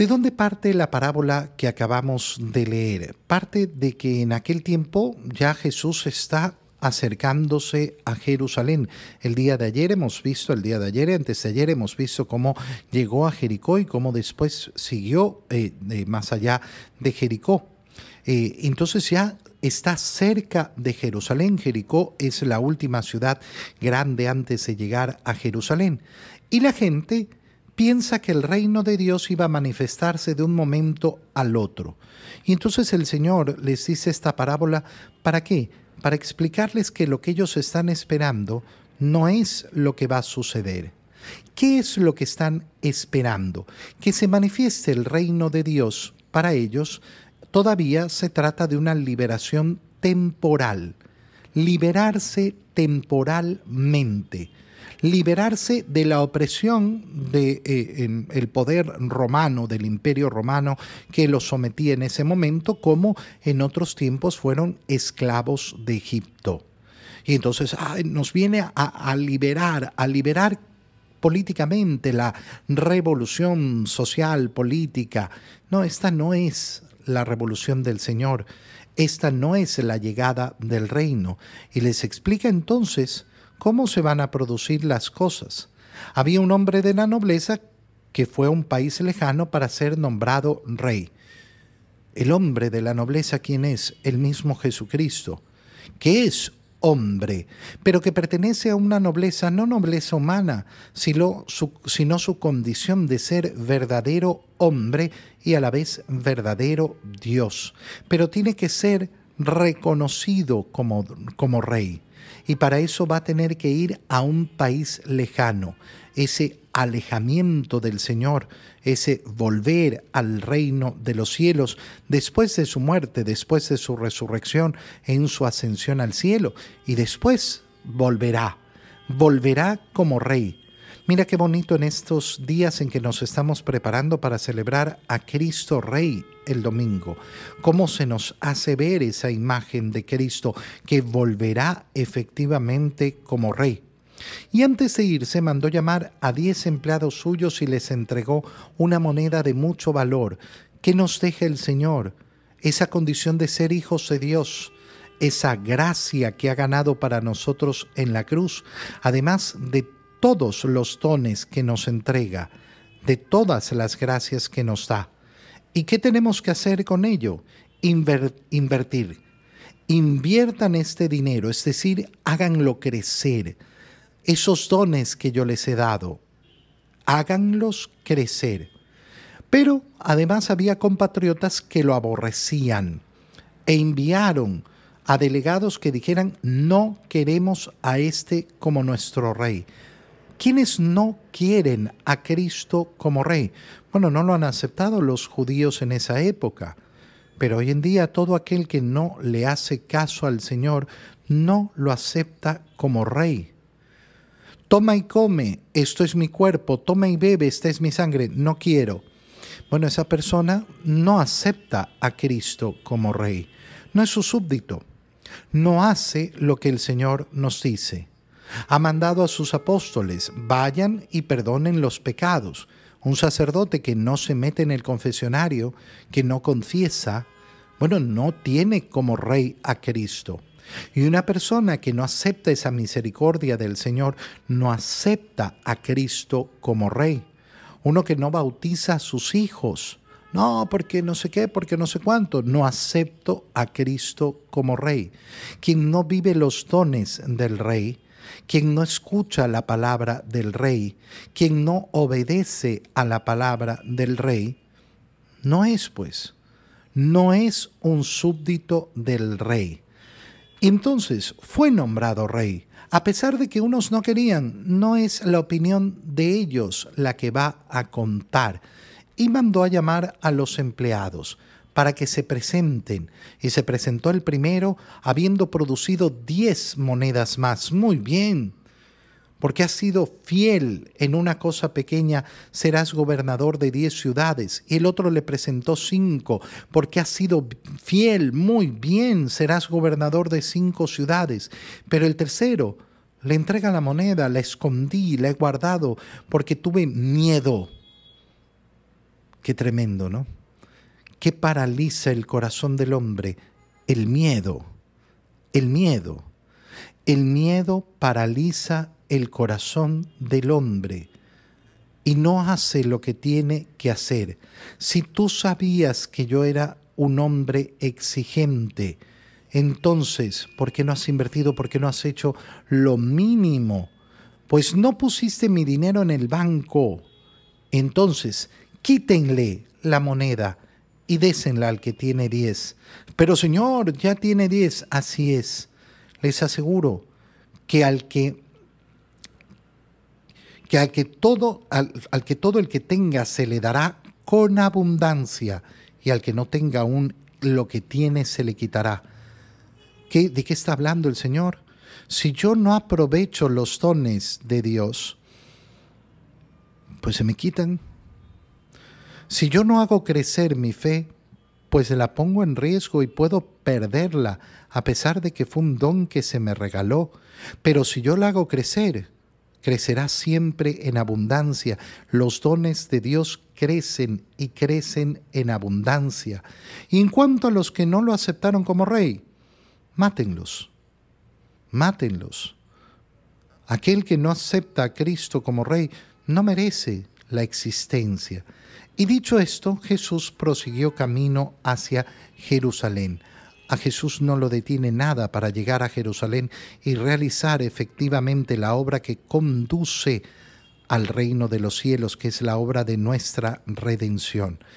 ¿De dónde parte la parábola que acabamos de leer? Parte de que en aquel tiempo ya Jesús está acercándose a Jerusalén. El día de ayer hemos visto, el día de ayer, antes de ayer hemos visto cómo llegó a Jericó y cómo después siguió eh, más allá de Jericó. Eh, entonces ya está cerca de Jerusalén. Jericó es la última ciudad grande antes de llegar a Jerusalén. Y la gente piensa que el reino de Dios iba a manifestarse de un momento al otro. Y entonces el Señor les dice esta parábola, ¿para qué? Para explicarles que lo que ellos están esperando no es lo que va a suceder. ¿Qué es lo que están esperando? Que se manifieste el reino de Dios. Para ellos todavía se trata de una liberación temporal. Liberarse temporalmente liberarse de la opresión del de, eh, poder romano, del imperio romano que los sometía en ese momento, como en otros tiempos fueron esclavos de Egipto. Y entonces nos viene a liberar, a liberar políticamente la revolución social, política. No, esta no es la revolución del Señor. Esta no es la llegada del reino. Y les explica entonces ¿Cómo se van a producir las cosas? Había un hombre de la nobleza que fue a un país lejano para ser nombrado rey. El hombre de la nobleza, ¿quién es? El mismo Jesucristo, que es hombre, pero que pertenece a una nobleza, no nobleza humana, sino su, condición de ser verdadero hombre y a la vez verdadero Dios. Pero tiene que ser reconocido como rey y para eso va a tener que ir a un país lejano. Ese alejamiento del Señor, ese volver al reino de los cielos después de su muerte, después de su resurrección, en su ascensión al cielo, y después volverá, volverá como rey, Mira qué bonito en estos días en que nos estamos preparando para celebrar a Cristo Rey el domingo, cómo se nos hace ver esa imagen de Cristo que volverá efectivamente como Rey. Y antes de irse mandó llamar a diez empleados suyos y les entregó una moneda de mucho valor. que nos deja el Señor? Esa condición de ser hijos de Dios, esa gracia que ha ganado para nosotros en la cruz, además de todos los dones que nos entrega, de todas las gracias que nos da. ¿Y qué tenemos que hacer con ello? invertir. Inviertan este dinero, es decir, háganlo crecer. Esos dones que yo les he dado, háganlos crecer. Pero además había compatriotas que lo aborrecían e enviaron a delegados que dijeran, no queremos a este como nuestro rey. ¿Quiénes no quieren a Cristo como rey? Bueno, no lo han aceptado los judíos en esa época, pero hoy en día todo aquel que no le hace caso al Señor no lo acepta como rey. Toma y come, esto es mi cuerpo, toma y bebe, esta es mi sangre, no quiero. Bueno, esa persona no acepta a Cristo como rey, no es su súbdito, no hace lo que el Señor nos dice. Ha mandado a sus apóstoles, vayan y perdonen los pecados. Un sacerdote que no se mete en el confesionario, que no confiesa, bueno, no tiene como rey a Cristo. Y una persona que no acepta esa misericordia del Señor, no acepta a Cristo como rey. Uno que no bautiza a sus hijos, no, porque no sé qué, porque no sé cuánto. No acepto a Cristo como rey. Quien no vive los dones del rey, quien no escucha la palabra del rey, quien no obedece a la palabra del rey, no es pues, no es un súbdito del rey. Entonces fue nombrado rey. A pesar de que unos no querían, no es la opinión de ellos la que va a contar. Y mandó a llamar a los empleados para que se presenten. Y se presentó el primero, habiendo producido diez monedas más. Muy bien. Porque has sido fiel en una cosa pequeña, serás gobernador de diez ciudades. Y el otro le presentó cinco. Porque has sido fiel, muy bien, serás gobernador de cinco ciudades. Pero el tercero le entrega la moneda, la escondí, la he guardado, porque tuve miedo Qué tremendo, ¿no? ¿Qué paraliza el corazón del hombre? El miedo. El miedo. El miedo paraliza el corazón del hombre y no hace lo que tiene que hacer. Si tú sabías que yo era un hombre exigente, entonces, ¿por qué no has invertido? ¿Por qué no has hecho lo mínimo? Pues no pusiste mi dinero en el banco. Entonces, quítenle la moneda y désenla al que tiene diez. Pero Señor, ya tiene diez. Así es. Les aseguro que al que que al que todo al, al que todo el que tenga se le dará con abundancia y al que no tenga aún lo que tiene se le quitará. ¿Qué, ¿De qué está hablando el Señor? Si yo no aprovecho los dones de Dios, pues se me quitan. Si yo no hago crecer mi fe, pues la pongo en riesgo y puedo perderla, a pesar de que fue un don que se me regaló. Pero si yo la hago crecer, crecerá siempre en abundancia. Los dones de Dios crecen y crecen en abundancia. Y en cuanto a los que no lo aceptaron como rey, mátenlos, mátenlos. Aquel que no acepta a Cristo como rey no merece la existencia. Y dicho esto, Jesús prosiguió camino hacia Jerusalén. A Jesús no lo detiene nada para llegar a Jerusalén y realizar efectivamente la obra que conduce al reino de los cielos, que es la obra de nuestra redención.